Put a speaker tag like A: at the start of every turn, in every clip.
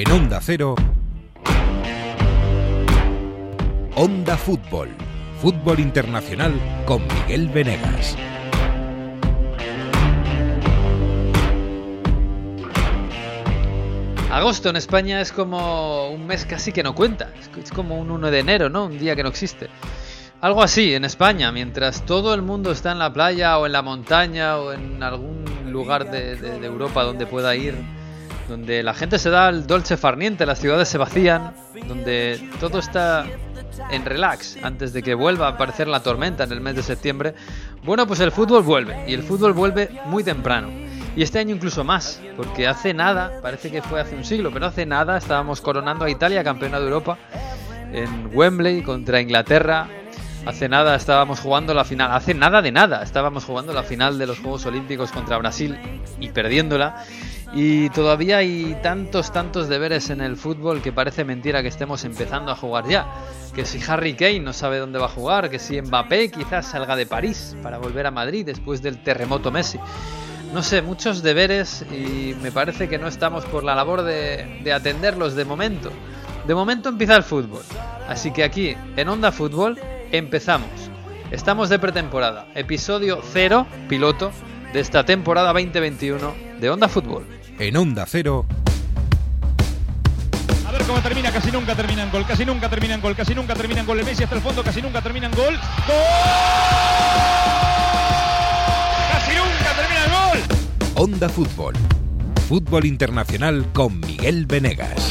A: En Onda Cero, Onda Fútbol. Fútbol Internacional con Miguel Venegas.
B: Agosto en España es como un mes casi que no cuenta. Es como un 1 de enero, ¿no? Un día que no existe. Algo así en España, mientras todo el mundo está en la playa o en la montaña o en algún lugar de, de- de Europa donde pueda ir, donde la gente se da el dolce farniente, las ciudades se vacían, donde todo está en relax antes de que vuelva a aparecer la tormenta en el mes de septiembre. Bueno, pues el fútbol vuelve y el fútbol vuelve muy temprano. Y este año incluso más, porque hace nada, parece que fue hace un siglo, pero hace nada estábamos coronando a Italia campeona de Europa en Wembley contra Inglaterra. Hace nada estábamos jugando la final, hace nada de nada, estábamos jugando la final de los Juegos Olímpicos contra Brasil y perdiéndola. Y todavía hay tantos, tantos deberes en el fútbol que parece mentira que estemos empezando a jugar ya. Que si Harry Kane no sabe dónde va a jugar, que si Mbappé quizás salga de París para volver a Madrid después del terremoto Messi. No sé, muchos deberes y me parece que no estamos por la labor de, de atenderlos de momento. De momento empieza el fútbol. Así que aquí, en Onda Fútbol, empezamos. Estamos de pretemporada. Episodio 0, piloto, de esta temporada 2021 de Onda Fútbol.
A: En Onda Cero,
C: A ver cómo termina, casi nunca termina en gol, casi nunca termina en gol, casi nunca termina en gol. El Messi hasta el fondo, casi nunca termina en gol. ¡Gol! ¡Casi nunca termina en gol!
A: Onda Fútbol. Fútbol Internacional con Miguel Venegas.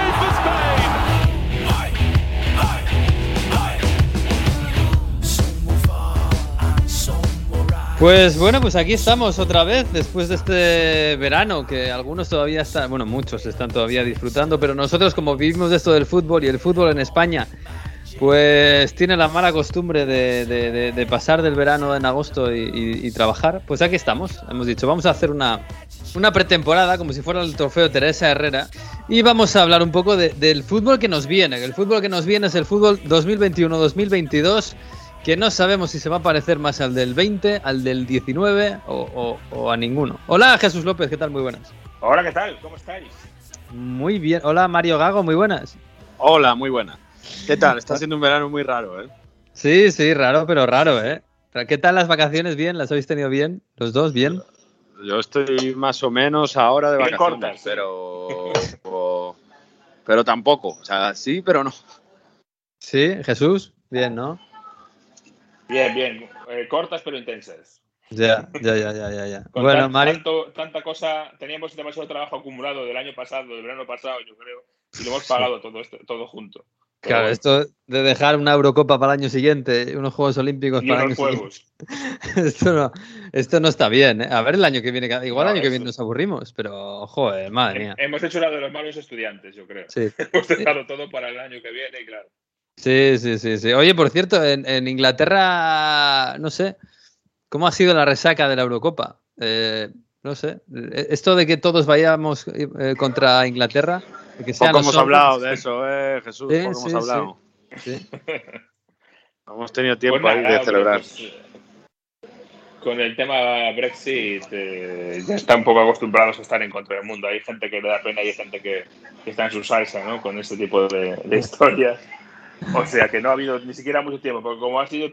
B: Pues bueno, pues aquí estamos otra vez después de este verano que algunos todavía están, bueno, muchos están todavía disfrutando, pero nosotros como vivimos de esto del fútbol y el fútbol en España, pues tiene la mala costumbre de, pasar del verano en agosto y, trabajar, pues aquí estamos. Hemos dicho, vamos a hacer una, una pretemporada como si fuera el trofeo Teresa Herrera y vamos a hablar un poco de- del fútbol que nos viene. El fútbol que nos viene es el fútbol 2021-2022 que no sabemos si se va a parecer más al del 20, al del 19 o, o- o a ninguno. Hola Jesús López, ¿qué tal? Muy buenas.
D: Hola, ¿qué tal? ¿Cómo estáis?
B: Muy bien. Hola Mario Gago, muy buenas.
E: Hola, muy buena. ¿Qué tal? Está siendo un verano muy raro, ¿eh?
B: Sí, sí, raro, pero raro, ¿eh? ¿Qué tal las vacaciones? ¿Bien? ¿Las habéis tenido bien? ¿Los dos? ¿Bien?
E: Yo estoy más o menos ahora de vacaciones,
D: cortas.
E: pero, o- pero tampoco. O sea, sí, pero no.
B: Sí, Jesús, bien, ¿no?
D: Bien, bien. Eh, cortas pero intensas.
B: Ya, ya, ya, ya, ya. ya.
D: Con
B: Bueno,
D: tan-
B: Mario.
D: tanto- tanta cosa, teníamos demasiado trabajo acumulado del año pasado, del verano pasado, yo creo, y lo hemos pagado todo esto, todo junto. Pero
B: Claro,
D: bueno,
B: esto de dejar una Eurocopa para el año siguiente, unos Juegos Olímpicos
D: y
B: para el año
D: juegos.
B: siguiente. Esto no, esto no está bien, ¿eh? A ver el año que viene. Igual
D: No,
B: el año que viene nos aburrimos, pero, joder, madre mía.
D: Hemos hecho la de los malos estudiantes, yo creo.
B: Sí.
D: Hemos dejado todo para el año que viene, claro.
B: Sí, sí, sí, sí. Oye, por cierto, en, en Inglaterra, no sé, ¿cómo ha sido la resaca de la Eurocopa? Eh, no sé, eh, esto de que todos vayamos eh, contra Inglaterra, que sean
E: Poco hemos
B: hombres-
E: hablado de eso, ¿eh, Jesús?
B: Sí,
E: Poco
B: sí,
E: hemos hablado.
B: sí.
E: No hemos tenido tiempo
D: Pues
E: ahí
D: nada,
E: de celebrar.
D: pues, con el tema Brexit, eh, ya están un poco acostumbrados a estar en contra del mundo. Hay gente que le da pena y hay gente que, que está en su salsa, ¿no? Con este tipo de, de historias. O sea que no ha habido ni siquiera mucho tiempo, porque como ha sido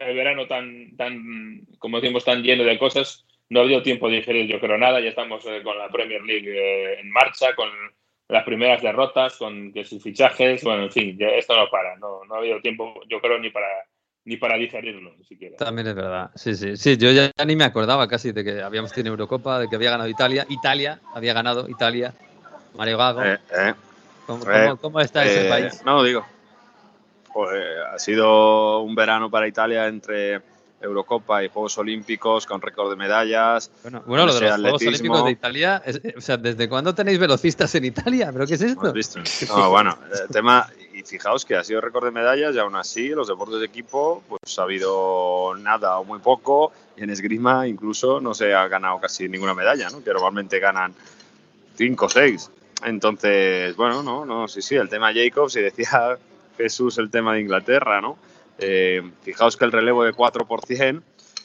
D: el verano tan, tan como decimos, tan lleno de cosas, no ha habido tiempo de digerir, yo creo, nada. Ya estamos eh, con la Premier League eh, en marcha, con las primeras derrotas, con que sus fichajes, bueno, en fin, ya esto no para. No, no ha habido tiempo, yo creo, ni para ni para digerirlo, ni siquiera.
B: También es verdad. Sí, sí, sí. Yo ya ni me acordaba casi de que habíamos tenido Eurocopa, de que había ganado Italia. Italia, había ganado Italia. Mario Gago.
E: Eh, eh,
B: ¿Cómo,
E: eh,
B: cómo- cómo está ese
E: eh,
B: país?
E: No, digo. Pues, ha sido un verano para Italia entre Eurocopa y Juegos Olímpicos con récord de medallas.
B: Bueno, bueno, lo de los Juegos. Olímpicos de Italia, es- o sea, ¿desde cuándo tenéis velocistas en Italia? ¿Pero qué es esto?
E: No, bueno, el tema, y fijaos que ha sido récord de medallas y aún así los deportes de equipo, pues ha habido nada o muy poco y en esgrima incluso no se ha ganado casi ninguna medalla, ¿no? Que normalmente ganan cinco o seis. entonces, bueno, no, no, sí, sí, el tema Jacobs y decía Jesús el tema de Inglaterra, ¿no? Eh, fijaos que el relevo de 4 por 100,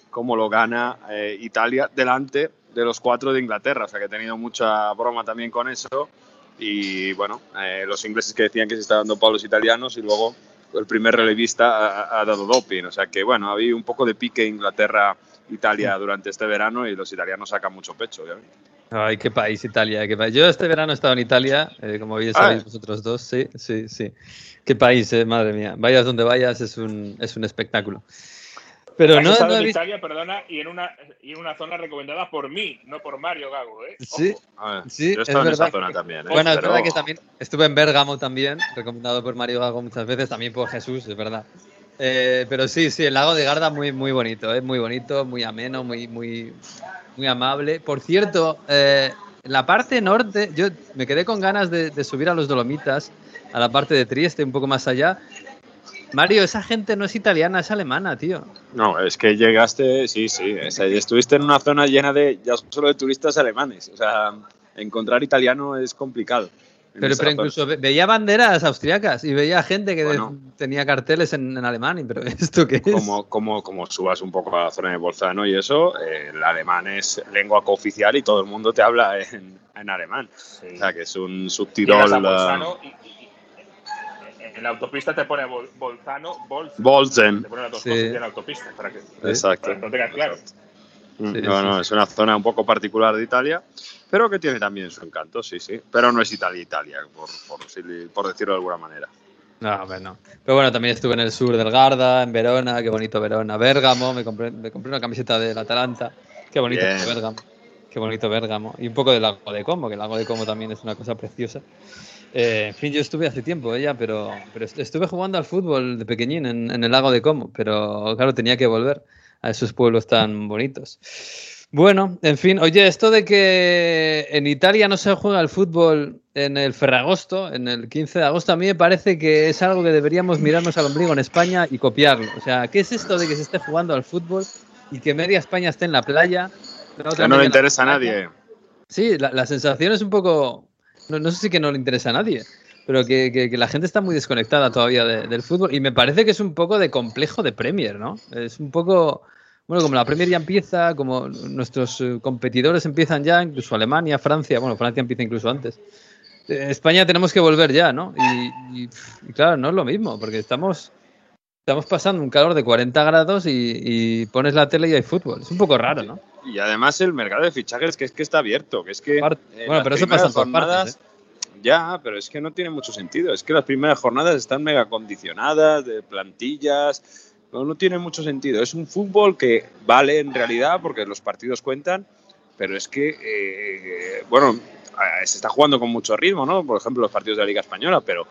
E: cómo lo gana eh, Italia delante de los cuatro de Inglaterra, o sea que he tenido mucha broma también con eso y bueno, eh, los ingleses que decían que se estaban dando palos italianos y luego el primer relevista ha, ha dado doping, o sea que bueno, había un poco de pique Inglaterra-Italia durante este verano y los italianos sacan mucho pecho, obviamente.
B: Ay, qué país, Italia. Qué país. Yo este verano he estado en Italia, eh, como bien
E: Ah.
B: sabéis vosotros dos. Sí, sí, sí. Qué país, eh, madre mía. Vayas donde vayas, es un, es un espectáculo. Pero no,
D: estado
B: no
D: en. Italia, perdona, y en, una, y en una zona recomendada por mí, no por Mario Gago, ¿eh?
B: Sí,
D: Ojo.
E: A ver,
B: Sí,
E: yo he
B: es
E: estado en esa
B: verdad.
E: zona también. ¿eh?
B: Bueno, es verdad que también estuve en Bérgamo también, recomendado por Mario Gago muchas veces, también por Jesús, es verdad. Eh, pero sí, sí, el lago de Garda muy, muy bonito, es muy bonito, muy ameno, muy, muy, muy amable. Por cierto, eh, la parte norte, yo me quedé con ganas de, de subir a los Dolomitas, a la parte de Trieste, un poco más allá. Mario, esa gente no es italiana, es alemana, tío.
E: No, es que llegaste, sí, sí, estuviste en una zona llena de, ya solo de turistas alemanes, o sea, encontrar italiano es complicado.
B: Pero, pero incluso ve- veía banderas austriacas y veía gente que de- tenía carteles en, en alemán. Pero ¿esto qué es?
E: como, como, como subas un poco a la zona de Bolzano y eso, eh, el alemán es lengua cooficial y todo el mundo te habla en, en alemán.
D: Sí.
E: O sea, que es un subtirol. eh,
D: Bolzano y, y- y- en la autopista te pone Bol- Bolzano, Bolz,
E: Bolzen.
D: te pone las dos
B: Sí.
D: cosas en la autopista, para que,
E: Exacto.
D: para que tengas claro.
B: Sí,
E: no,
B: sí,
E: no,
B: sí.
E: es una zona un poco particular de Italia, pero que tiene también su encanto, sí, sí. Pero no es Italia, Italia, por, por, por decirlo de alguna manera.
B: No, hombre, no. Pero bueno, también estuve en el sur del Garda, en Verona, qué bonito Verona. Bérgamo, me compré, me compré una camiseta del Atalanta. Qué bonito
E: Bien.
B: Bérgamo. Qué bonito Bérgamo. Y un poco del lago de Como, que el lago de Como también es una cosa preciosa. Eh, en fin, yo estuve hace tiempo ya, pero, pero est- estuve jugando al fútbol de pequeñín en, en el lago de Como, pero claro, tenía que volver a esos pueblos tan bonitos. Bueno, en fin, oye, esto de que en Italia no se juega el fútbol en el Ferragosto, en el 15 de agosto, a mí me parece que es algo que deberíamos mirarnos al ombligo en España y copiarlo. O sea, ¿qué es esto de que se esté jugando al fútbol y que media España esté en la playa?
E: Que no le interesa a nadie.
B: Sí, la, la sensación es un poco. No, no sé si que no le interesa a nadie, pero que, que- que la gente está muy desconectada todavía de- del fútbol. Y me parece que es un poco de complejo de Premier, ¿no? Es un poco. Bueno, como la Premier ya empieza, como nuestros eh, competidores empiezan ya, incluso Alemania, Francia, bueno, Francia empieza incluso antes. Eh, España tenemos que volver ya, ¿no? Y, y- y claro, no es lo mismo, porque estamos, estamos pasando un calor de 40 grados y, y pones la tele y hay fútbol. Es un poco raro, ¿no?
E: Y además el mercado de fichajes que es que está abierto, que es que
B: Aparte- bueno, pero eso pasa en todas partes, ¿eh?
E: Ya, pero es que no tiene mucho sentido. Es que las primeras jornadas están mega condicionadas de plantillas, no, no tiene mucho sentido. Es un fútbol que vale en realidad porque los partidos cuentan, pero es que eh, bueno, eh, se está jugando con mucho ritmo, ¿no? Por ejemplo, los partidos de la Liga española, pero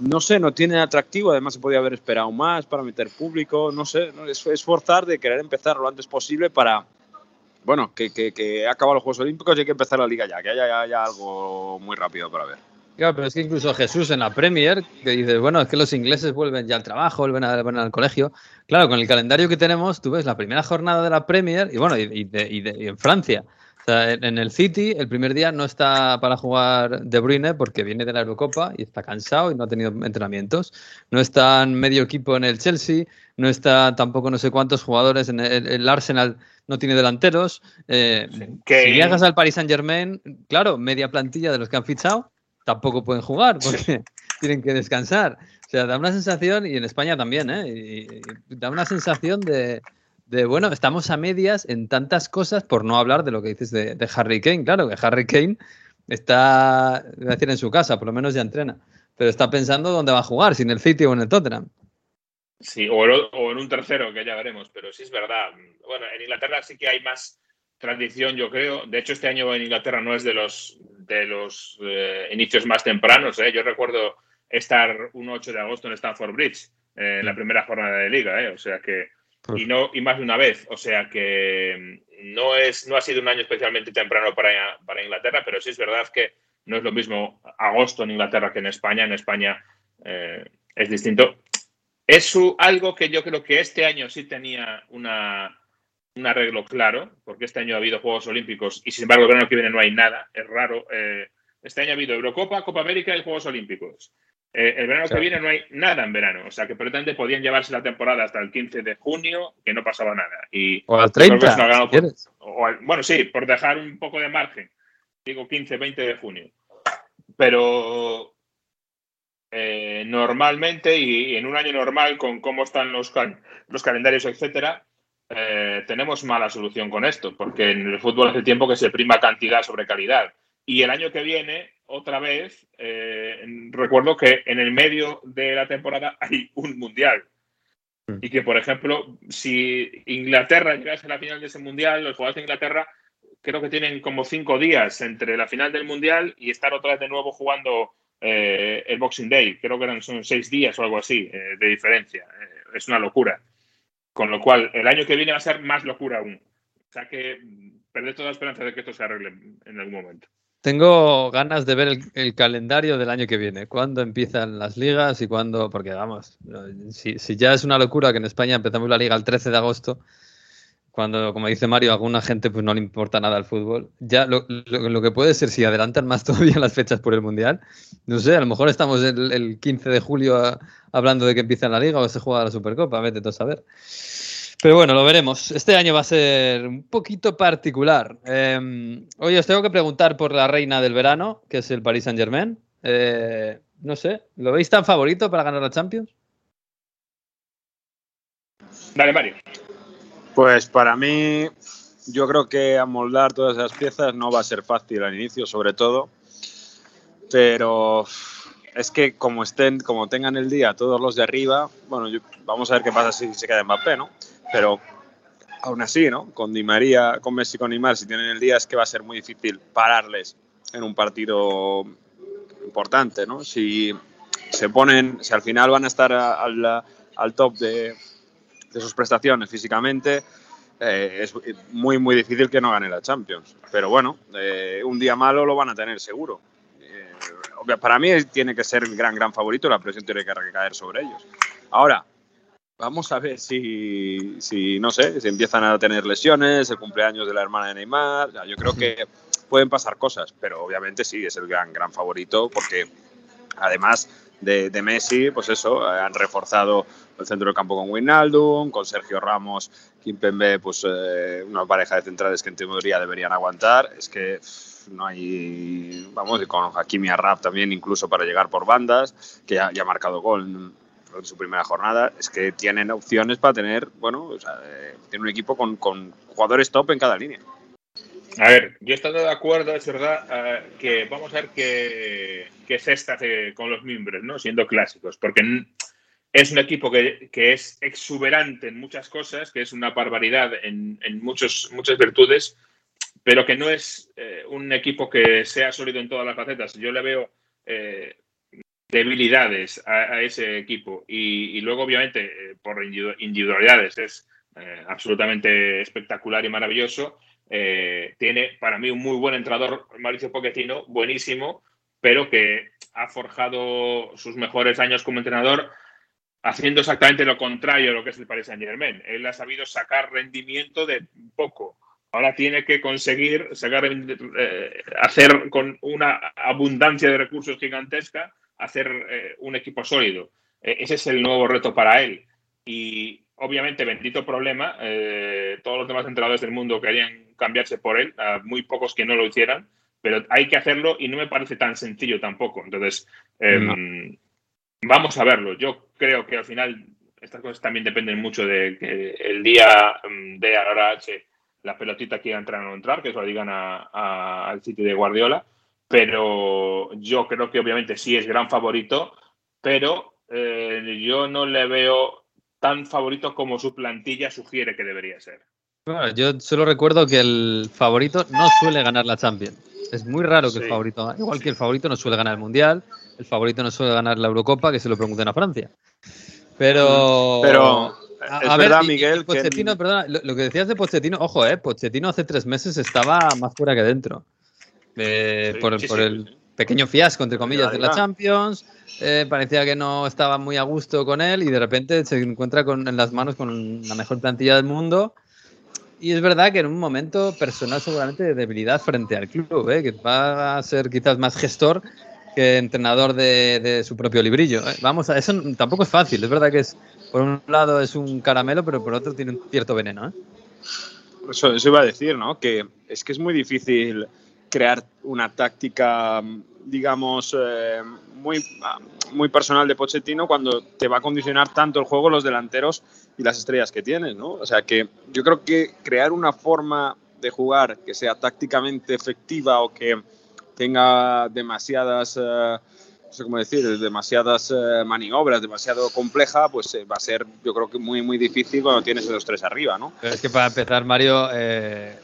E: no sé, no tiene atractivo. Además, se podía haber esperado más para meter público. No sé, no, es, es forzar de querer empezar lo antes posible para, bueno, que, que, que acaban los Juegos Olímpicos y hay que empezar la liga ya, que haya algo muy rápido para ver.
B: Claro, pero es que incluso Jesús en la Premier, que dice, bueno, es que los ingleses vuelven ya al trabajo, vuelven, a- vuelven al colegio. Claro, con el calendario que tenemos, tú ves la primera jornada de la Premier y bueno, y, y de- y de- y en Francia. O sea, en, en el City, el primer día no está para jugar De Bruyne porque viene de la Eurocopa y está cansado y no ha tenido entrenamientos. No está medio equipo en el Chelsea, no está tampoco no sé cuántos jugadores en el, el Arsenal, no tiene delanteros. Eh, si viajas al Paris Saint Germain, claro, media plantilla de los que han fichado tampoco pueden jugar porque tienen que descansar. O sea, da una sensación, y en España también, ¿eh? Y- y da una sensación de, de, bueno, estamos a medias en tantas cosas, por no hablar de lo que dices de, de Harry Kane. Claro, que Harry Kane está, voy a decir, en su casa, por lo menos ya entrena, pero está pensando dónde va a jugar, si en el City o en el Tottenham.
D: Sí, o, o en un tercero, que ya veremos, pero sí es verdad. Bueno, en Inglaterra sí que hay más tradición, yo creo. De hecho, este año en Inglaterra no es de los, de los eh, inicios más tempranos. ¿eh? Yo recuerdo estar un 8 de agosto en Stamford Bridge, eh, en la primera jornada de liga, ¿eh? o sea que y no y más de una vez, o sea que mm, no es no ha sido un año especialmente temprano para, para Inglaterra, pero sí es verdad que no es lo mismo agosto en Inglaterra que en España. En España es distinto. Es su- algo que yo creo que este año sí tenía una, un arreglo claro, porque este año ha habido Juegos Olímpicos y sin embargo el verano que viene no hay nada. Es raro eh, este año ha habido Eurocopa, Copa América y Juegos Olímpicos. Eh, el verano que viene no hay nada en verano, o sea que pretende podían llevarse la temporada hasta el 15 de junio, que no pasaba nada. Y
B: O al
D: yo creo que
B: 30.
D: es una gran
B: si
D: opor-
B: quieres.
D: o al- bueno, sí, por dejar un poco de margen. Digo 15, 20 de junio. Pero eh, normalmente y, y en un año normal, con cómo están los, cal- los calendarios, etcétera, eh, tenemos mala solución con esto, porque en el fútbol hace tiempo que se prima cantidad sobre calidad. Y el año que viene, otra vez, eh, recuerdo que en el medio de la temporada hay un mundial.
B: Mm.
D: Y que, por ejemplo, si Inglaterra llegase a la final de ese mundial, los jugadores de Inglaterra creo que tienen como cinco días entre la final del mundial y estar otra vez de nuevo jugando eh, el Boxing Day. Creo que eran son seis días o algo así eh, de diferencia. Eh, es una locura. Con lo cual, el año que viene va a ser más locura aún. O sea que mm, perder toda la esperanza de que esto se arregle en algún momento.
B: Tengo ganas de ver el, el calendario del año que viene. ¿Cuándo empiezan las ligas y cuándo? Porque vamos, si, si ya es una locura que en España empezamos la liga el 13 de agosto, cuando, como dice Mario, a alguna gente pues no le importa nada el fútbol. Ya lo, lo- que puede ser si adelantan más todavía las fechas por el Mundial, no sé, a lo mejor estamos el, el 15 de julio a- hablando de que empieza la liga o se juega la Supercopa, vete tú a saber. Pero bueno, lo veremos. Este año va a ser un poquito particular. Eh, oye, os tengo que preguntar por la reina del verano, que es el Paris Saint Germain. no sé, ¿lo veis tan favorito para ganar la Champions?
D: Dale, Mario.
E: Pues para mí, yo creo que amoldar todas esas piezas no va a ser fácil al inicio, sobre todo. Pero es que como estén, como tengan el día todos los de arriba, bueno, vamos a ver qué pasa si se queda Mbappé, ¿no? Pero aún así, ¿no? Con Di María, con Messi, con Neymar, si tienen el día es que va a ser muy difícil pararles en un partido importante, ¿no? Si se ponen, si al final van a estar al top de, de sus prestaciones físicamente, eh, es muy, muy difícil que no gane la Champions. Pero bueno, eh, un día malo lo van a tener seguro. Eh, para mí tiene que ser el gran, gran favorito, la presión tiene que recaer sobre ellos. Ahora, vamos a ver si, si, no sé, si empiezan a tener lesiones, el cumpleaños de la hermana de Neymar. Yo creo que pueden pasar cosas, pero obviamente sí, es el gran, gran favorito porque además de, Messi, pues eso, eh, han reforzado el centro del campo con Wijnaldum, con Sergio Ramos, Kimpembe, pues eh, una pareja de centrales que en teoría deberían aguantar. Es que no hay, vamos, y con Hakimi Arrab también incluso para llegar por bandas, que ya, ya ha marcado gol en, su primera jornada. Es que tienen opciones para tener, bueno, o sea, eh, tiene un equipo con jugadores top en cada línea.
D: A ver, yo estoy de acuerdo, es verdad, eh, que vamos a ver qué, qué cesta hace con los miembros, ¿no? Siendo clásicos, porque es un equipo que, que es exuberante en muchas cosas, que es una barbaridad en, en muchos, muchas virtudes, pero que no es eh, un equipo que sea sólido en todas las facetas. Yo le veo eh, debilidades a, a ese equipo y, y luego, obviamente, eh, por individu- individualidades es eh, absolutamente espectacular y maravilloso. Eh, tiene para mí un muy buen entrenador, Mauricio Pochettino, buenísimo, pero que ha forjado sus mejores años como entrenador haciendo exactamente lo contrario a lo que es el Paris Saint Germain. Él ha sabido sacar rendimiento de poco. Ahora tiene que conseguir sacar, eh, hacer con una abundancia de recursos gigantesca, hacer eh, un equipo sólido. Eh, ese es el nuevo reto para él. Y obviamente, bendito problema, eh, todos los demás entrenadores del mundo querían cambiarse por él, a muy pocos que no lo hicieran, pero hay que hacerlo y no me parece tan sencillo tampoco. Entonces, eh,
E: No.
D: vamos a verlo. Yo creo que al final estas cosas también dependen mucho de que el día mm, de a la hora H la pelotita quiera entrar o no entrar, que eso lo digan a- a- al sitio de Guardiola. Pero yo creo que obviamente sí es gran favorito, pero eh, yo no le veo tan favorito como su plantilla sugiere que debería ser.
B: Bueno, yo solo recuerdo que el favorito no suele ganar la Champions. Es muy raro que el favorito, igual que el favorito no suele ganar el Mundial, el favorito no suele ganar la Eurocopa, que se lo pregunten a Francia. Pero,
E: Pero
B: a,
E: es
B: a ver,
E: verdad,
B: y- y
E: Miguel, que
B: Pochettino, perdona, lo, lo que decías de Pochettino, ojo, eh, Pochettino hace tres meses estaba más fuera que dentro. Eh,
E: Sí,
B: por
E: sí,
B: por
E: sí,
B: el pequeño fiasco, entre comillas,
E: la
B: de la. Champions. eh, parecía que no estaba muy a gusto con él y de repente se encuentra con, en las manos con la mejor plantilla del mundo. Y es verdad que en un momento personal seguramente de debilidad frente al club, ¿eh? que va a ser quizás más gestor que entrenador de, su propio librillo. ¿eh? Vamos a eso tampoco es fácil, es verdad que es por un lado es un caramelo, pero por otro tiene un cierto veneno. ¿eh?
E: Eso, eso iba a decir, ¿no? Que es que es muy difícil crear una táctica, digamos, eh, muy, muy personal de Pochettino cuando te va a condicionar tanto el juego los delanteros y las estrellas que tienes, ¿no? O sea que yo creo que crear una forma de jugar que sea tácticamente efectiva o que tenga demasiadas, eh, no sé cómo decir, demasiadas eh, maniobras, demasiado compleja, pues eh, va a ser yo creo que muy, muy difícil cuando tienes esos tres arriba, ¿no?
B: Pero es que para empezar, Mario, eh,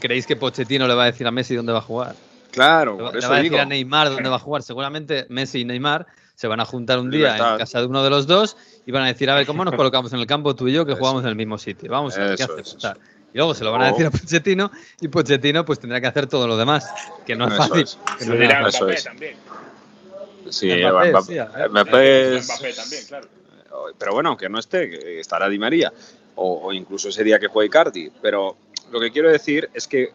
B: ¿creéis que Pochettino le va a decir a Messi dónde va a jugar?
E: Claro,
B: Le va-
E: por
B: le
E: eso
B: va a decir
E: digo.
B: a Neymar dónde va a jugar. Seguramente Messi y Neymar se van a juntar un día
E: Libertad.
B: en casa de uno de los dos y van a decir, a ver, ¿cómo nos colocamos en el campo tú y yo que
E: Eso.
B: jugamos en el mismo sitio? Vamos a ver qué hacemos. Y luego se lo van a
E: Oh.
B: decir a Pochettino y Pochettino pues tendrá que hacer todo lo demás, que no es
E: Eso
B: fácil.
E: es.
B: No
D: dirá
E: Eso
D: Mbappé
E: es.
D: también.
E: Sí,
B: Mbappé,
E: Mbappé,
B: sí.
E: Mbappé es-
D: Mbappé también, claro.
E: pero bueno, que no esté, que estará Di María, o, o incluso ese día que juegue Icardi. Pero lo que quiero decir es que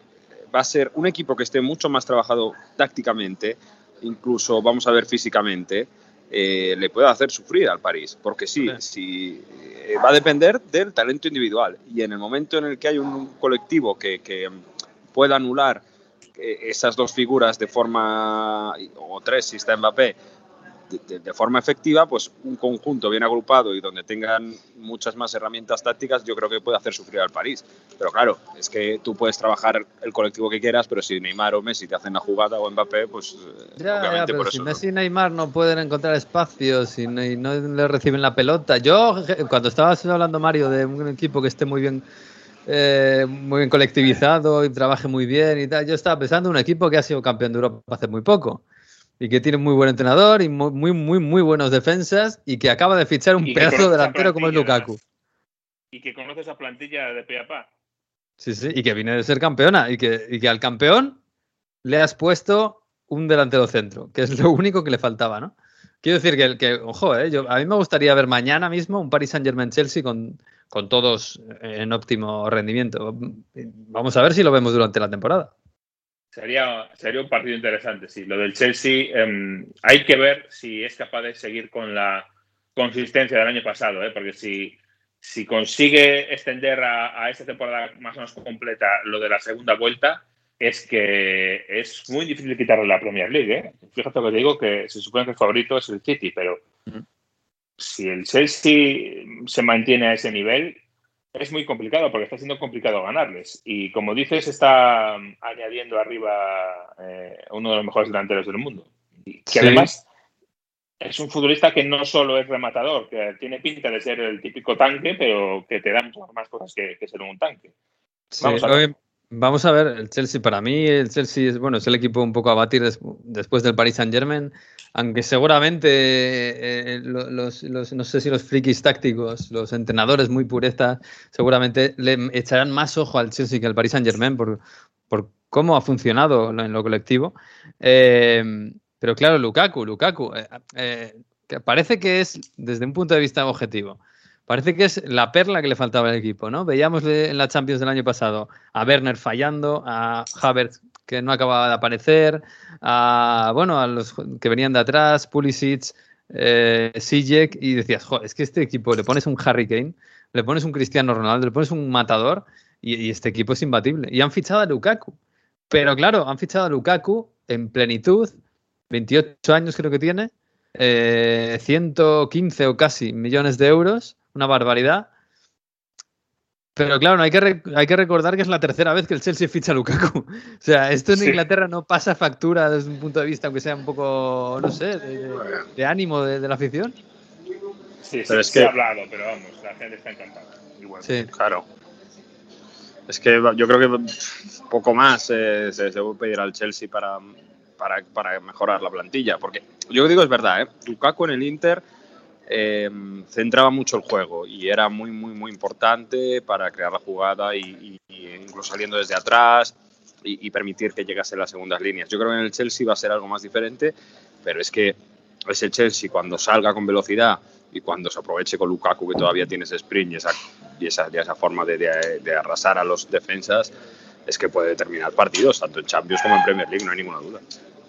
E: va a ser un equipo que esté mucho más trabajado tácticamente, incluso vamos a ver físicamente, eh, le puede hacer sufrir al París, porque sí, sí, eh, va a depender del talento individual. Y en el momento en el que hay un colectivo que, que pueda anular eh, esas dos figuras de forma, o tres si está Mbappé, de, forma efectiva, pues un conjunto bien agrupado y donde tengan muchas más herramientas tácticas, yo creo que puede hacer sufrir al París. Pero claro, es que tú puedes trabajar el colectivo que quieras, pero si Neymar o Messi te hacen la jugada o Mbappé, pues eh,
B: Ya, ya,
E: obviamente
B: pero
E: por
B: si
E: eso.
B: Messi y Neymar no pueden encontrar espacios y no, y no le reciben la pelota. Yo, cuando estabas hablando, Mario, de un equipo que esté muy bien, eh, muy bien colectivizado y trabaje muy bien y tal, yo estaba pensando en un equipo que ha sido campeón de Europa hace muy poco y que tiene muy buen entrenador y muy, muy, muy, muy buenos defensas y que acaba de fichar un pedazo delantero como es Lukaku.
D: Y que conoce esa plantilla de pe a pa.
B: Sí, sí, y que viene de ser campeona y que, y que al campeón le has puesto un delantero centro, que es lo único que le faltaba, ¿no? Quiero decir que, que ojo, ¿eh? Yo, a mí me gustaría ver mañana mismo un Paris Saint-Germain-Chelsea con, con todos en óptimo rendimiento. Vamos a ver si lo vemos durante la temporada.
D: Sería, sería un partido interesante, sí. Lo del Chelsea, em, hay que ver si es capaz de seguir con la consistencia del año pasado, ¿eh? porque si, si consigue extender a, a esta temporada más o menos completa lo de la segunda vuelta, es que es muy difícil quitarle la Premier League. ¿eh? Fíjate lo que te digo, que se supone que el favorito es el City, pero si el Chelsea se mantiene a ese nivel, es muy complicado porque está siendo complicado ganarles. Y como dices, está mm, añadiendo arriba eh, uno de los mejores delanteros del mundo. Que
B: Sí.
D: además es un futbolista que no solo es rematador, que tiene pinta de ser el típico tanque, pero que te da muchas más cosas que, que ser un tanque. Vamos a ver.
B: Vamos a ver, el Chelsea, para mí, el Chelsea es, bueno, es el equipo un poco a batir des- después del Paris Saint-Germain, aunque seguramente eh, lo- los, no sé si los frikis tácticos, los entrenadores muy purestas, seguramente le echarán más ojo al Chelsea que al Paris Saint-Germain por, por cómo ha funcionado en lo colectivo. Eh, pero claro, Lukaku, Lukaku, eh, eh, parece que es, desde un punto de vista objetivo, parece que es la perla que le faltaba al equipo, ¿no? Veíamos en la Champions del año pasado a Werner fallando, a Havertz que no acababa de aparecer, a, bueno, a los que venían de atrás, Pulisic, eh, Sijek, y decías, jo, es que este equipo le pones un Harry Kane, le pones un Cristiano Ronaldo, le pones un matador, y, y este equipo es imbatible. Y han fichado a Lukaku. Pero claro, han fichado a Lukaku en plenitud, 28 años creo que tiene, eh, 115 o casi millones de euros, una barbaridad. Pero claro, no hay, que hay que recordar que es la tercera vez que el Chelsea ficha a Lukaku. O sea, esto en
D: Sí.
B: Inglaterra no pasa factura desde un punto de vista, aunque sea un poco, no sé, de, de- de ánimo de, de la afición.
D: Sí,
E: Pero
D: sí,
E: es
D: se
E: que-
D: ha hablado, pero vamos, la gente está encantada. Igual.
B: Sí.
E: Claro. Es que yo creo que poco más eh, se, se puede pedir al Chelsea para, para, para mejorar la plantilla. Porque yo digo es verdad, ¿eh? Lukaku en el Inter eh, centraba mucho el juego y era muy, muy, muy importante para crear la jugada y, y- y incluso saliendo desde atrás y, y permitir que llegase las segundas líneas. Yo creo que en el Chelsea va a ser algo más diferente, pero es que ese Chelsea cuando salga con velocidad y cuando se aproveche con Lukaku, que todavía tiene ese sprint y esa, y esa, esa forma de, de, de arrasar a los defensas, es que puede determinar partidos, tanto en Champions como en Premier League, no hay ninguna duda.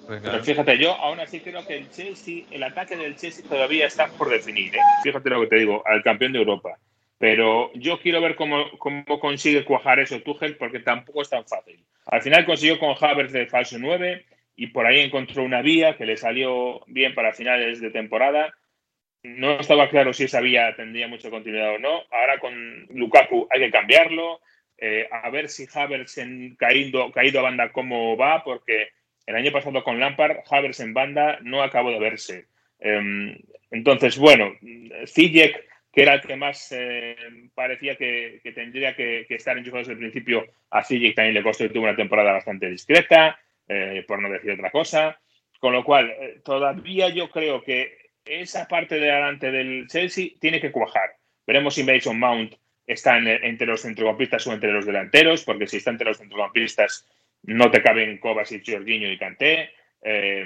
B: Pues
D: Pero fíjate, yo aún así creo que el Chelsea, el ataque del Chelsea todavía está por definir. ¿eh? Fíjate lo que te digo, al campeón de Europa. Pero yo quiero ver cómo, cómo consigue cuajar eso Tuchel, porque tampoco es tan fácil. Al final consiguió con Havertz de falso 9 y por ahí encontró una vía que le salió bien para finales de temporada. No estaba claro si esa vía tendría mucha continuidad o no. Ahora con Lukaku hay que cambiarlo. Eh, a ver si Havertz en caído, caído a banda cómo va, porque el año pasado con Lampard, Havertz en banda no acabó de verse. Eh, entonces, bueno, Ziyech, que era el que más eh, parecía que, tendría que, estar enchufado desde el principio, a Ziyech también le costó y tuvo una temporada bastante discreta, eh, por no decir otra cosa. Con lo cual, eh, todavía yo creo que esa parte de adelante del Chelsea tiene que cuajar. Veremos si Mason Mount está en, entre los centrocampistas o entre los delanteros, porque si está entre los centrocampistas no te caben Kovacic, Jorginho y Kanté. Eh,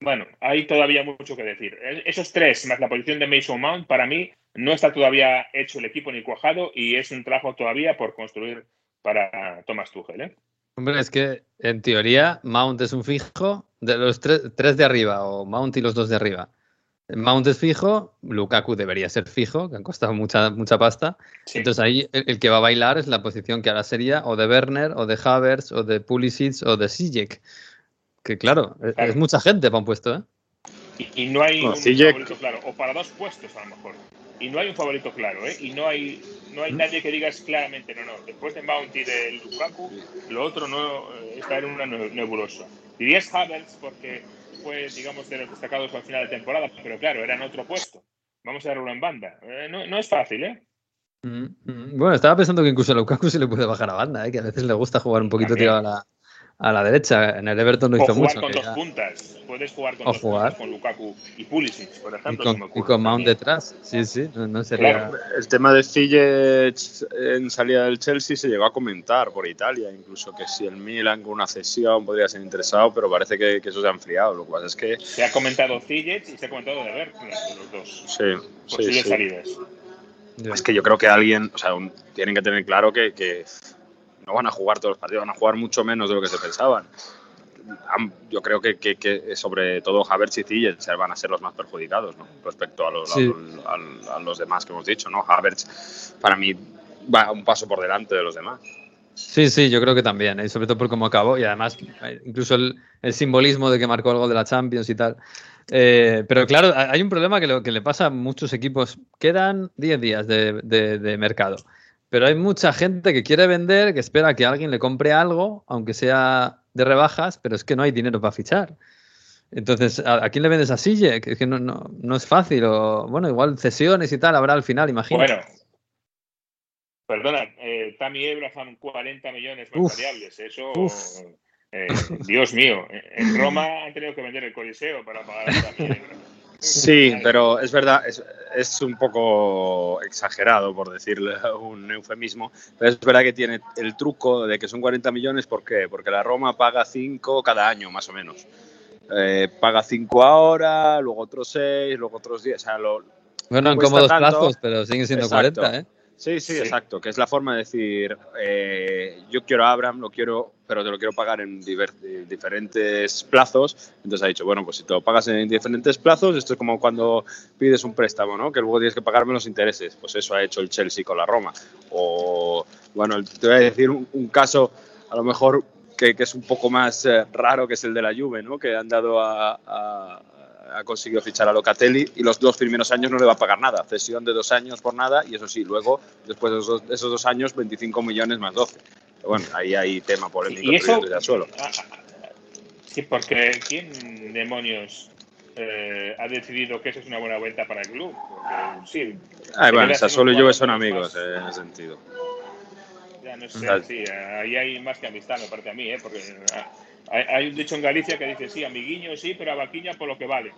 D: bueno, hay todavía mucho que decir. Esos tres, más la posición de Mason Mount, para mí no está todavía hecho el equipo ni cuajado y es un trabajo todavía por construir para Thomas Tuchel. ¿eh?
B: Hombre, es que en teoría Mount es un fijo de los tres, tres, de arriba, o Mount y los dos de arriba. Mount es fijo, Lukaku debería ser fijo, que han costado mucha, mucha pasta. Sí. Entonces ahí el, el, que va a bailar es la posición que ahora sería o de Werner, o de Havertz, o de Pulisic, o de Sijek. Que claro, claro, es mucha gente para un puesto, ¿eh?
D: Y, y no hay
E: No,
D: un
E: Ziyech-
D: favorito claro, o para dos puestos a lo mejor. Y no hay un favorito claro, ¿eh? Y no hay, no hay nadie que digas claramente, no, no, después de Mount y de Lukaku, lo otro no eh, está en una ne- nebulosa. Dirías Havertz porque fue, digamos, de los destacados al final de temporada, pero claro, era en otro puesto. Vamos a darlo en banda. Eh, no, no es fácil, ¿eh?
B: Mm, mm. Bueno, estaba pensando que incluso a Lukaku se le puede bajar a banda, ¿eh? que a veces le gusta jugar un poquito
D: También.
B: tirado a la, a la derecha. En el Everton lo
D: O
B: hizo
D: jugar
B: mucho.
D: con dos
B: ya-
D: puntas. Puedes jugar con
B: O
D: dos
B: jugar.
D: puntas con Lukaku y Pulisic, por
B: Y
D: ejemplo.
B: con, y con Mount
D: también.
B: detrás. Sí, sí, no, no sería.
D: Claro.
E: El tema de Ziyech en salida del Chelsea se llegó a comentar por Italia, incluso que si el Milan con una cesión podría ser interesado, pero parece que, que eso se ha enfriado. Lo pasa es que
D: Se ha comentado Ziyech y se ha comentado de de los dos.
E: sí, sí,
D: Posibles
E: sí.
D: salidas.
E: Es que yo creo que alguien, o sea, un- tienen que tener claro que, que no van a jugar todos los partidos, van a jugar mucho menos de lo que se pensaban. Yo creo que, que- que sobre todo Havertz y Ziyech van a ser los más perjudicados ¿no? respecto a los, a
B: Sí.
E: los- a- a los demás que hemos dicho. ¿no? Havertz, para mí, va un paso por delante de los demás.
B: Sí, sí, yo creo que también, ¿eh? sobre todo por cómo acabó y además eh, incluso el, el simbolismo de que marcó el gol de la Champions y tal. Eh, pero claro, ha- hay un problema que, lo, que le pasa a muchos equipos. Quedan 10 días de, de- de mercado, pero hay mucha gente que quiere vender, que espera que alguien le compre algo, aunque sea de rebajas, pero es que no hay dinero para fichar. Entonces, ¿a, quién le vendes a Sille? Que es que no, no, no es fácil. O, bueno, igual cesiones y tal habrá al final, imagino.
D: Bueno, perdona, eh, Tammy Abraham 40 millones más
B: Uf,
D: variables. Eso, eh, Dios mío, en Roma han tenido que vender el Coliseo para pagar a Tammy Abraham.
E: Sí, pero es verdad, es, es un poco exagerado, por decirle un eufemismo, pero es verdad que tiene el truco de que son 40 millones, ¿por qué? Porque la Roma paga 5 cada año, más o menos. Eh, paga 5 ahora, luego otros 6, luego otros 10, o sea, lo,
B: Bueno, en cómodos
E: tanto.
B: plazos, pero siguen siendo
E: Exacto.
B: 40, ¿eh?
E: Sí, sí,
D: Sí.
E: exacto, que es la forma de decir, eh, yo quiero a Abraham, lo quiero, pero te lo quiero pagar en diferentes plazos. Entonces ha dicho, bueno, pues si te lo pagas en diferentes plazos, esto es como cuando pides un préstamo, ¿no? Que luego tienes que pagarme los intereses. Pues eso ha hecho el Chelsea con la Roma. O, bueno, te voy a decir un, un caso, a lo mejor que, que es un poco más eh, raro, que es el de la Juve, ¿no? Que han dado a, a- ha conseguido fichar a Locatelli y los dos primeros años no le va a pagar nada. Cesión de dos años por nada y eso sí, luego, después de esos, esos dos años, 25 millones más 12. Pero bueno, ahí hay tema polémico
D: Y eso.
E: el suelo.
D: ah, ah, Sí, porque ¿quién demonios eh, ha decidido que eso es una buena venta para el club? Porque, sí,
E: Ah, bueno, Sassuolo y
D: jugador
E: son amigos eh, en ese sentido.
D: ya no sé, sí, ahí hay más que amistad, me parece a mí, ¿eh? Porque ah, hay, hay un dicho en Galicia que dice, sí, amiguiño sí, pero a vaquiña por lo que vale.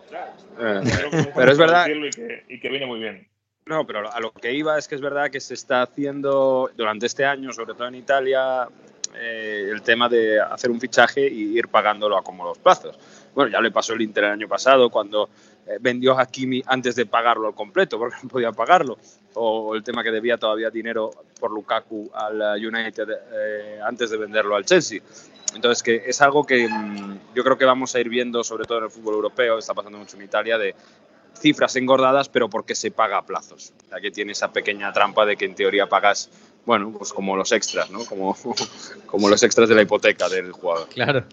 E: Eh,
D: que
E: pero es verdad,
D: Y que, y que viene muy bien.
E: No, pero a lo que iba es que es verdad que se está haciendo durante este año, sobre todo en Italia, eh, el tema de hacer un fichaje y ir pagándolo a como los plazos. Bueno, ya le pasó el Inter el año pasado cuando eh, vendió a Hakimi antes de pagarlo al completo, porque no podía pagarlo. O el tema que debía todavía dinero por Lukaku al United eh, antes de venderlo al Chelsea. Entonces, que es algo que mm, yo creo que vamos a ir viendo, sobre todo en el fútbol europeo, está pasando mucho en Italia, de cifras engordadas, pero porque se paga a plazos. Aquí tiene esa pequeña trampa de que en teoría pagas, bueno, pues como los extras, ¿no? Como, como los extras de la hipoteca del jugador.
B: Claro.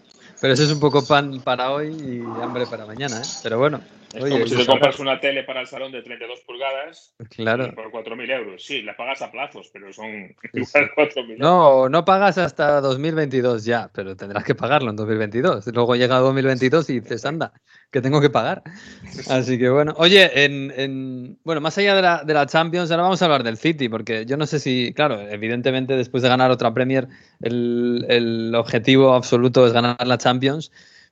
B: Pero eso es un poco pan para hoy y hambre para mañana, ¿eh? Pero bueno.
D: Es como si te compras una tele para el salón de 32 pulgadas
B: claro.
D: por 4.000 euros. Sí, la pagas a plazos, pero son igual 4.000
B: No, no pagas hasta 2022 ya, pero tendrás que pagarlo en 2022. Luego llega 2022 y dices, anda, que tengo que pagar. Así que bueno. Oye, en, en, bueno, más allá de la, de la Champions, ahora vamos a hablar del City, porque yo no sé si, claro, evidentemente después de ganar otra Premier, el, el objetivo absoluto es ganar la Champions.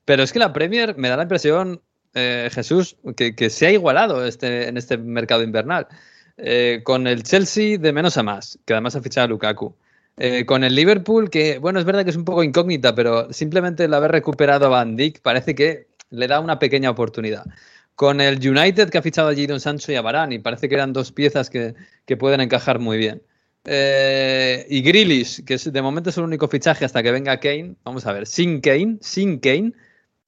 B: Pero es que la Premier me da la impresión eh, Jesús, que, se ha igualado este, en este mercado invernal. Eh, con el Chelsea de menos a más, que además ha fichado a Lukaku. Eh, con el Liverpool, que bueno, es verdad que es un poco incógnita, pero simplemente el haber recuperado a Van Dijk parece que le da una pequeña oportunidad. Con el United, que ha fichado a Jadon Sancho y a Varane, y parece que eran dos piezas que, que pueden encajar muy bien. Eh, y Grealish, que de momento es el único fichaje hasta que venga Kane. Vamos a ver, sin Kane, sin Kane,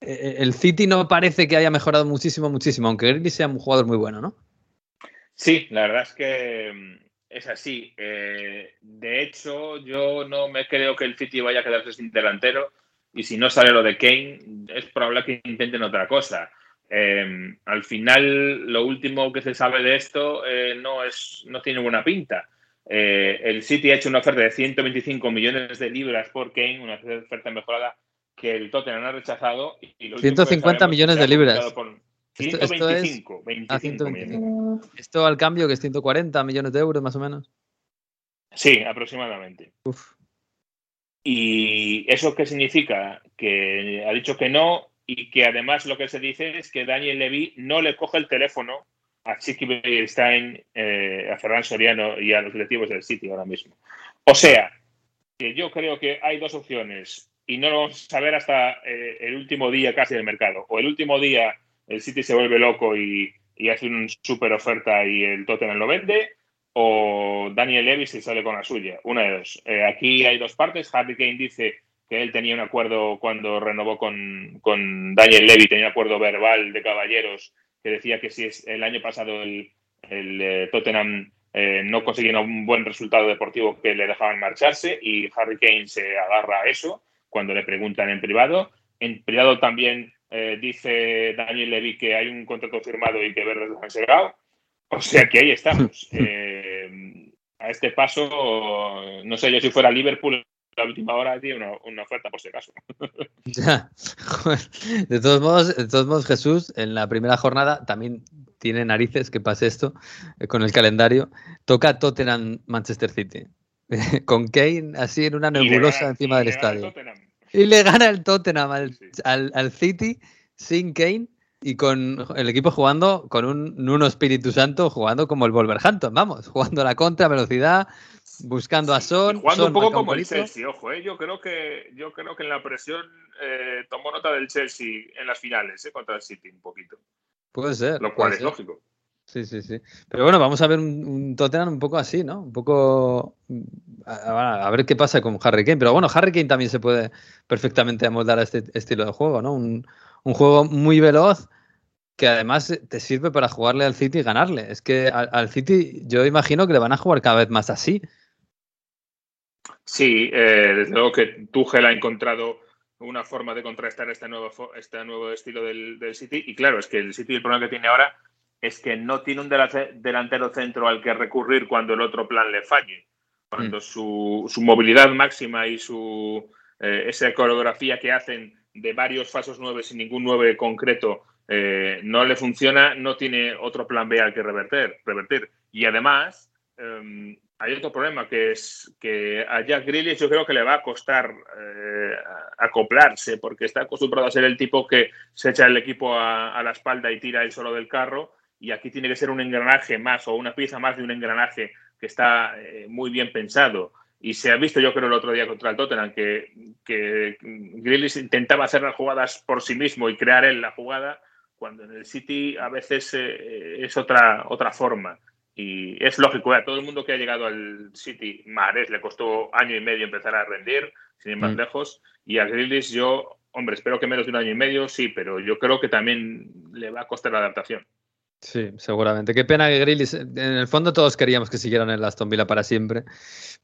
B: eh, el City no parece que haya mejorado muchísimo, muchísimo, aunque Grealish sea un jugador muy bueno, ¿no?
D: Sí, la verdad es que mm, es así. Eh, de hecho, yo no me creo que el City vaya a quedarse sin delantero y si no sale lo de Kane, es probable que intenten otra cosa. Eh, al final, lo último que se sabe de esto eh, no, es, no tiene buena pinta. Eh, el City ha hecho una oferta de 125 millones de libras por Kane, una oferta mejorada que el Tottenham ha rechazado. Y lo
B: 150 millones de libras.
D: Por 125, esto, es, 25
B: millones. Esto al cambio que es 140 millones de euros más o menos.
D: Sí, aproximadamente. Uf. ¿Y eso qué significa? Que ha dicho que no y que además lo que se dice es que Daniel Levy no le coge el teléfono a Chiqui Beilstein, eh, a Ferran Soriano y a los directivos del City ahora mismo. O sea, que yo creo que hay dos opciones y no lo vamos a saber hasta eh, el último día casi del mercado. O el último día el City se vuelve loco y, y hace una super oferta y el Tottenham lo vende, o Daniel Levy se sale con la suya. Una de dos. Eh, aquí hay dos partes. Harry Kane dice que él tenía un acuerdo cuando renovó con, con, Daniel Levy, tenía un acuerdo verbal de caballeros que decía que si es el año pasado el, el eh, Tottenham eh, no conseguía un buen resultado deportivo que le dejaban marcharse y Harry Kane se agarra a eso cuando le preguntan en privado. En privado también eh, dice Daniel Levy que hay un contrato firmado y que Verdes han llegado. O sea que ahí estamos. Eh, a este paso, no sé yo si fuera Liverpool la última hora tiene una, una, oferta por si acaso.
B: Ya. De todos modos, de todos modos, Jesús, en la primera jornada también tiene narices que pase esto eh, con el calendario. Toca Tottenham Manchester City. con Kane así en una nebulosa gana, encima del estadio. Y le gana el Tottenham al, sí. al, al, City sin Kane y con el equipo jugando con un Nuno Espíritu Santo jugando como el Wolverhampton, vamos, jugando a la contra velocidad, buscando a Son.
D: Jugando
B: Son
D: un poco como el Chelsea, ojo, eh. yo creo que yo creo que en la presión eh, tomó nota del Chelsea en las finales eh, contra el City un poquito.
B: Puede ser.
D: Lo cual es
B: ser.
D: lógico.
B: Sí, sí, sí. Pero bueno, vamos a ver un, un, Tottenham un poco así, ¿no? Un poco. A, a, ver qué pasa con Harry Kane. Pero bueno, Harry Kane también se puede perfectamente amoldar a este estilo de juego, ¿no? Un, un juego muy veloz que además te sirve para jugarle al City y ganarle. Es que al, al City yo imagino que le van a jugar cada vez más así.
D: Sí, eh, desde luego que Tuchel ha encontrado una forma de contrastar este nuevo, este nuevo estilo del, del, City. Y claro, es que el City el problema que tiene ahora es que no tiene un delantero centro al que recurrir cuando el otro plan le falle. Cuando mm. su, su, movilidad máxima y su eh, esa coreografía que hacen de varios falsos nueve sin ningún nueve concreto eh, no le funciona, no tiene otro plan B al que revertir. revertir. Y además, eh, hay otro problema que es que a Jack Grealish yo creo que le va a costar eh, acoplarse porque está acostumbrado a ser el tipo que se echa el equipo a, a, la espalda y tira él solo del carro y aquí tiene que ser un engranaje más o una pieza más de un engranaje que está eh, muy bien pensado Y se ha visto, yo creo, el otro día contra el Tottenham que, que intentaba hacer las jugadas por sí mismo y crear él la jugada, cuando en el City a veces eh, es otra, otra forma. Y es lógico, a todo el mundo que ha llegado al City, Mares le costó año y medio empezar a rendir, sin ir más
B: Mm.
D: lejos. Y a Grealish yo, hombre, espero que menos de un año y medio, sí, pero yo creo que también le va a costar la adaptación.
B: Sí, seguramente. Qué pena que Grealish, en el fondo todos queríamos que siguieran en Aston Villa para siempre,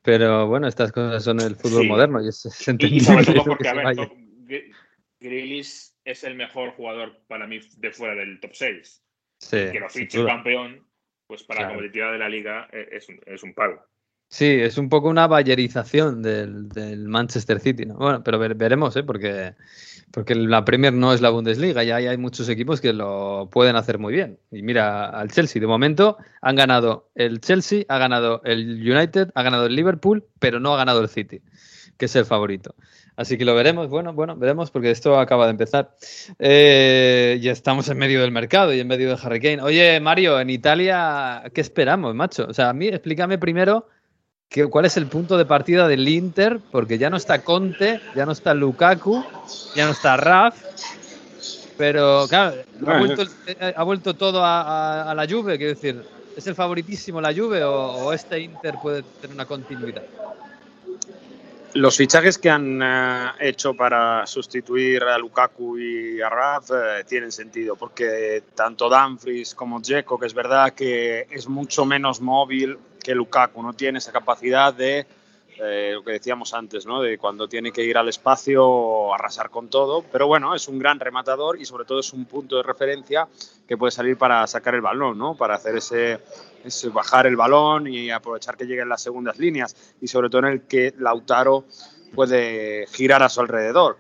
B: pero bueno, estas cosas son el fútbol
D: Sí.
B: moderno y es, es
D: y
B: entendible
D: sobre todo
B: que
D: porque,
B: se
D: a ver,
B: vaya.
D: top- Gre- Grealish es el mejor jugador para mí de fuera del top 6.
B: Sí,
D: que lo fiche campeón, pues para
B: Claro.
D: la competitividad de la liga eh, es, un- es un pago.
B: Sí, es un poco una bayerización del, del Manchester City, ¿no? Bueno, pero ver- veremos, ¿eh? Porque, porque la Premier no es la Bundesliga y ahí hay muchos equipos que lo pueden hacer muy bien. Y mira al Chelsea, de momento han ganado el Chelsea, ha ganado el United, ha ganado el Liverpool, pero no ha ganado el City, que es el favorito. Así que lo veremos, bueno, bueno, veremos porque esto acaba de empezar. Eh, ya estamos en medio del mercado y en medio de Harry Kane. Oye, Mario, en Italia, ¿qué esperamos, macho? O sea, a mí explícame primero ¿Qué- ¿Cuál es el punto de partida del Inter? Porque ya no está Conte, ya no está Lukaku, ya no está Raf. Pero claro, ha vuelto, eh, ha vuelto todo a, a- a la Juve. Quiero decir, ¿es el favoritísimo la Juve o, o este Inter puede tener una continuidad?
E: Los fichajes que han eh, hecho para sustituir a Lukaku y a Raf eh, tienen sentido, porque tanto Dumfries como Dzeko, que es verdad que es mucho menos móvil que Lukaku, no tiene esa capacidad de eh, lo que decíamos antes, ¿no? de cuando tiene que ir al espacio arrasar con todo, pero bueno, es un gran rematador y sobre todo es un punto de referencia que puede salir para sacar el balón, ¿no? para hacer ese, ese bajar el balón y aprovechar que lleguen las segundas líneas y sobre todo en el que Lautaro puede girar a su alrededor.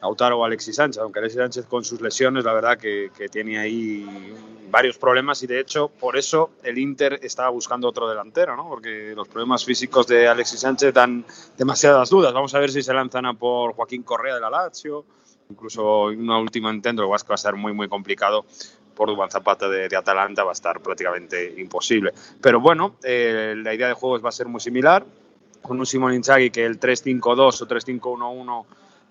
E: Lautaro o Alexis Sánchez, aunque Alexis Sánchez con sus lesiones, la verdad que, tiene ahí varios problemas y de hecho por eso el Inter estaba buscando otro delantero, ¿no? porque los problemas físicos de Alexis Sánchez dan demasiadas dudas. Vamos a ver si se lanzan a por Joaquín Correa de la Lazio, incluso una última intento, lo que va a ser muy muy complicado por Dubán Zapata de, de Atalanta, va a estar prácticamente imposible. Pero bueno, eh, la idea de juegos va a ser muy similar, con un Simón Inzaghi que el 3-5-2 o 3-5-1-1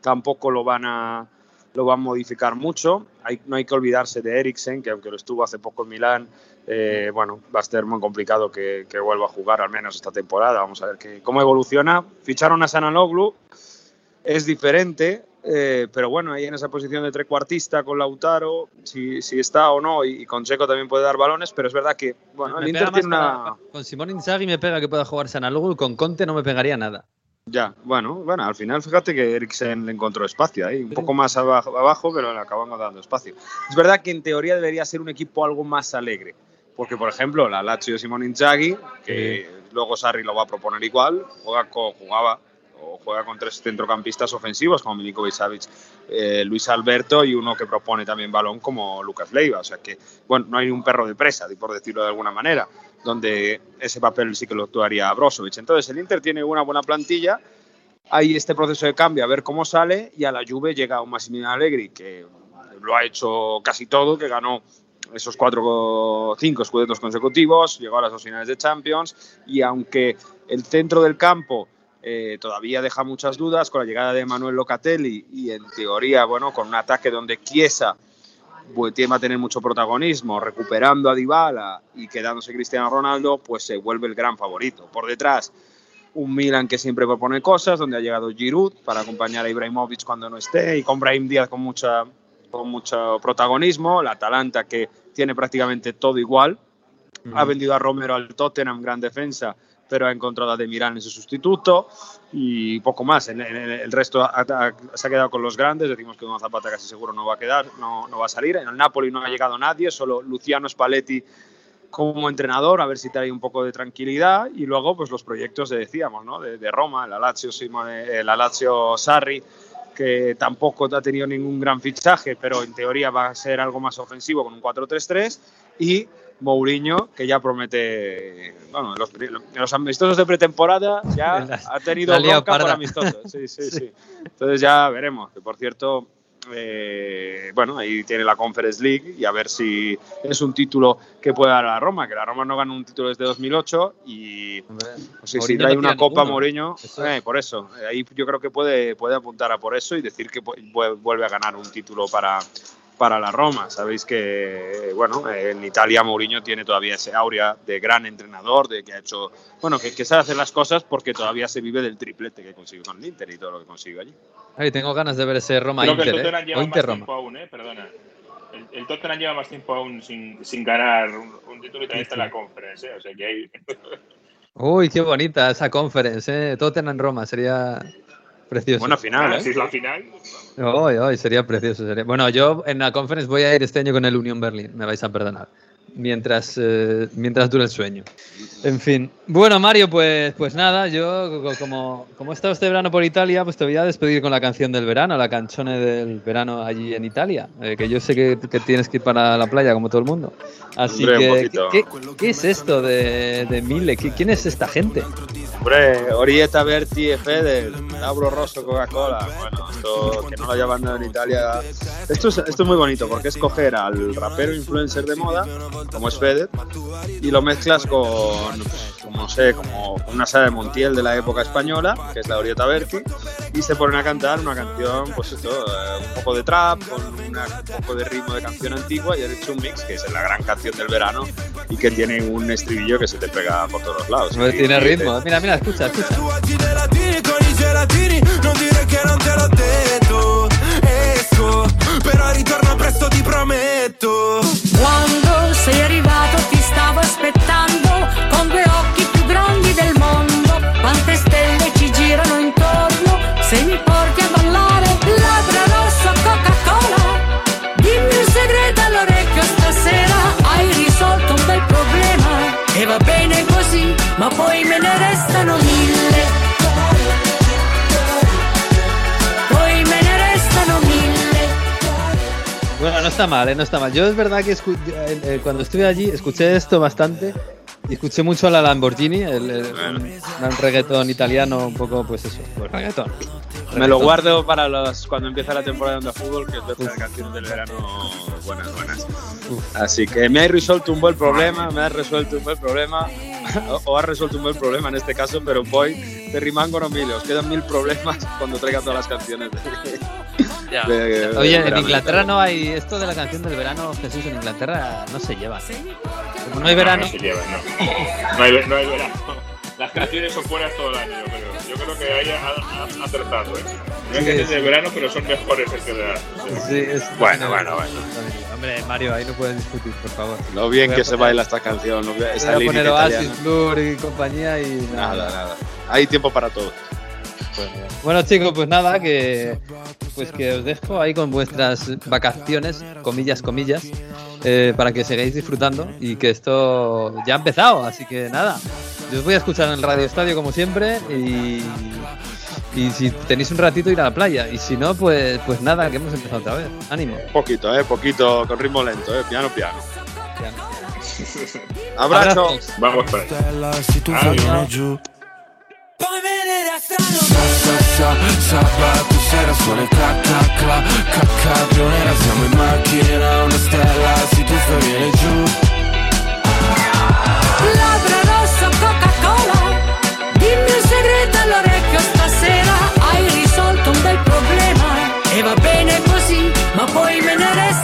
E: tampoco lo van a lo van a modificar mucho. Hay, no hay que olvidarse de Eriksen, que aunque lo estuvo hace poco en Milán, eh, bueno, va a ser muy complicado que, que, vuelva a jugar al menos esta temporada. Vamos a ver que, cómo evoluciona. Ficharon a Sananoglu, es diferente, eh, pero bueno, ahí en esa posición de trecuartista con Lautaro, si, si está o no, y, y, con Checo también puede dar balones, pero es verdad que, bueno,
B: me
E: el Inter tiene una...
B: Para, con Simón Inzaghi me pega que pueda jugar Sanaloglu y con Conte no me pegaría nada.
E: Ya, bueno, bueno, al final fíjate que Eriksen le encontró espacio ahí, un poco más abajo, abajo, pero le acabamos dando espacio. Es verdad que en teoría debería ser un equipo algo más alegre, porque por ejemplo la Lazio de Simón Inzaghi, que sí. luego Sarri lo va a proponer igual, juega con, jugaba o juega con tres centrocampistas ofensivos como Milinkovic Savic, eh, Luis Alberto y uno que propone también balón como Lucas Leiva, o sea que bueno, no hay un perro de presa, por decirlo de alguna manera donde ese papel sí que lo actuaría Brozovic. Entonces el Inter tiene una buena plantilla, hay este proceso de cambio a ver cómo sale y a la Juve llega un Massimiliano Allegri que lo ha hecho casi todo, que ganó esos cuatro, cinco escudetos consecutivos, llegó a las dos finales de Champions y aunque el centro del campo eh, todavía deja muchas dudas con la llegada de Manuel Locatelli y en teoría, bueno, con un ataque donde Chiesa va a tener mucho protagonismo, recuperando a Dybala y quedándose Cristiano Ronaldo, pues se vuelve el gran favorito. Por detrás, un Milan que siempre propone cosas, donde ha llegado Giroud para acompañar a Ibrahimovic cuando no esté y con Brahim Díaz con, mucha, con mucho protagonismo, la Atalanta que tiene prácticamente todo igual, ha vendido a Romero al Tottenham, gran defensa, pero ha encontrado a De Mirán en su sustituto y poco más. En, en, el resto ha, ha, se ha quedado con los grandes. Decimos que Don Zapata casi seguro no va a quedar, no, no va a salir. En el Napoli no ha llegado nadie, solo Luciano Spalletti como entrenador, a ver si trae un poco de tranquilidad. Y luego, pues los proyectos de, decíamos, ¿no? de, de Roma, la Lazio, Simone, la Lazio Sarri, que tampoco ha tenido ningún gran fichaje, pero en teoría va a ser algo más ofensivo con un 4-3-3. Y Mourinho, que ya promete, bueno, los, los amistosos de pretemporada ya ha tenido bronca por amistosos. Sí, sí, sí, sí. Entonces ya veremos. Que por cierto, eh, bueno, ahí tiene la Conference League y a ver si es un título que puede dar a la Roma, que la Roma no gana un título desde 2008 y si
B: Mourinho
E: trae
B: no
E: una Copa. Mourinho, eh, por eso, ahí yo creo que puede, puede apuntar a por eso y decir que vuelve a ganar un título para, para la Roma. Sabéis que, bueno, en Italia Mourinho tiene todavía ese aurea de gran entrenador, de que ha hecho, bueno, que, que sabe hacer las cosas porque todavía se vive del triplete que consiguió con el Inter y todo lo que consiguió allí.
B: Ay, tengo ganas de ver ese Roma
D: Creo que el
B: Inter,
D: Tottenham
B: ¿eh?
D: lleva
B: O
D: más
B: Inter
D: tiempo
B: Roma.
D: aún, ¿eh? Perdona. El, el Tottenham lleva más tiempo aún sin, sin ganar un, un título y también está en la conference, ¿eh? O sea que hay...
B: Uy, qué bonita esa conference, ¿eh? Tottenham Roma, sería precioso.
E: Buena final,
D: Ah,
E: ¿eh?
D: si es la final,
B: Ay, ay, sería precioso. sería- Bueno, yo en la conference voy a ir este año con el Union Berlin, me vais a perdonar. Mientras, eh, mientras dure el sueño. En fin. Bueno, Mario, pues, pues nada, yo co- como, como he estado este verano por Italia, pues te voy a despedir con la canción del verano, la canzone del verano allí en Italia. eh, que yo sé que, que tienes que ir para la playa como todo el mundo. Así
E: Hombre,
B: que,
E: poquito.
B: ¿qué, qué es esto de, de Mille? ¿Qui- ¿Quién es esta gente?
E: Hombre, Orietta Berti e Feder, Lauro Rosso, Coca-Cola. Bueno, esto que no lo haya mandado en Italia. Esto es, esto es muy bonito porque es coger al rapero influencer de moda, como es Feder, y lo mezclas con, como no sé, como una sala de Montiel de la época española, que es la Orietta Berti, y se ponen a cantar una canción, pues esto, eh, un poco de trap, con una- un poco de ritmo de canción antigua, y han hecho un mix que es la gran canción del verano y que tiene un estribillo que se te pega por todos lados. Y-
B: tiene
E: y te-
B: ritmo. Mira, mira, escucha, escucha.
F: Però ritorno presto ti prometto
G: Quando sei arrivato ti stavo aspettando
B: está mal, ¿eh? no está mal. Yo es verdad que escu- eh, cuando estuve allí escuché esto bastante y escuché mucho a la Lamborghini, el, el- un, un reggaetón italiano, un poco, pues eso, pues reggaetón.
E: Me lo
B: Reggaetón.
E: guardo para los cuando empieza la temporada de fútbol, que es las canciones del verano buenas, buenas. Así que me ha resuelto un buen problema, me ha resuelto un buen problema, o, o ha resuelto un buen problema en este caso, pero voy te rimangono mil, os quedan mil problemas cuando traiga todas las canciones. De-
B: Ya.
E: de- de
B: Oye, en. Inglaterra no hay esto de la canción del verano, Jesús, en Inglaterra no se lleva. Como no hay
D: no,
B: verano,
D: no se lleva, no. No hay, no hay verano. Las canciones son buenas todo el año, creo. Yo creo que ahí ha, ha- ha acertado, ¿eh? No hay
B: Sí,
D: canciones
B: sí.
D: de verano, pero son mejores este verano.
B: sí, es-
E: Bueno, bueno, bueno.
B: Hombre, Mario, ahí no puedes discutir, por favor.
E: Lo bien que se baila esta canción,
B: Voy a poner
E: italiana.
B: Oasis, Blur y compañía y
E: Nada, nada. Hay tiempo para todo.
B: Bueno chicos, pues nada, que pues que os dejo ahí con vuestras vacaciones, comillas, comillas, eh, para que sigáis disfrutando y que esto ya ha empezado, así que nada, yo os voy a escuchar en el Radio Estadio como siempre y, y si tenéis un ratito ir a la playa y si no, pues pues nada, que hemos empezado otra vez, ánimo.
E: Poquito, eh, poquito, con ritmo lento, eh, piano, piano. Abrazo.
B: Abrazos.
D: Vamos para allá.
F: Poi me ne restano Sa, sa, sa, sabato sera suona il cla, cla, Cacca nera, siamo in macchina Una stella si tuffa e viene giù.
G: Labbra rossa, Coca-Cola Dimmi un segreto all'orecchio stasera. Hai risolto un bel problema E va bene così, ma poi me ne restano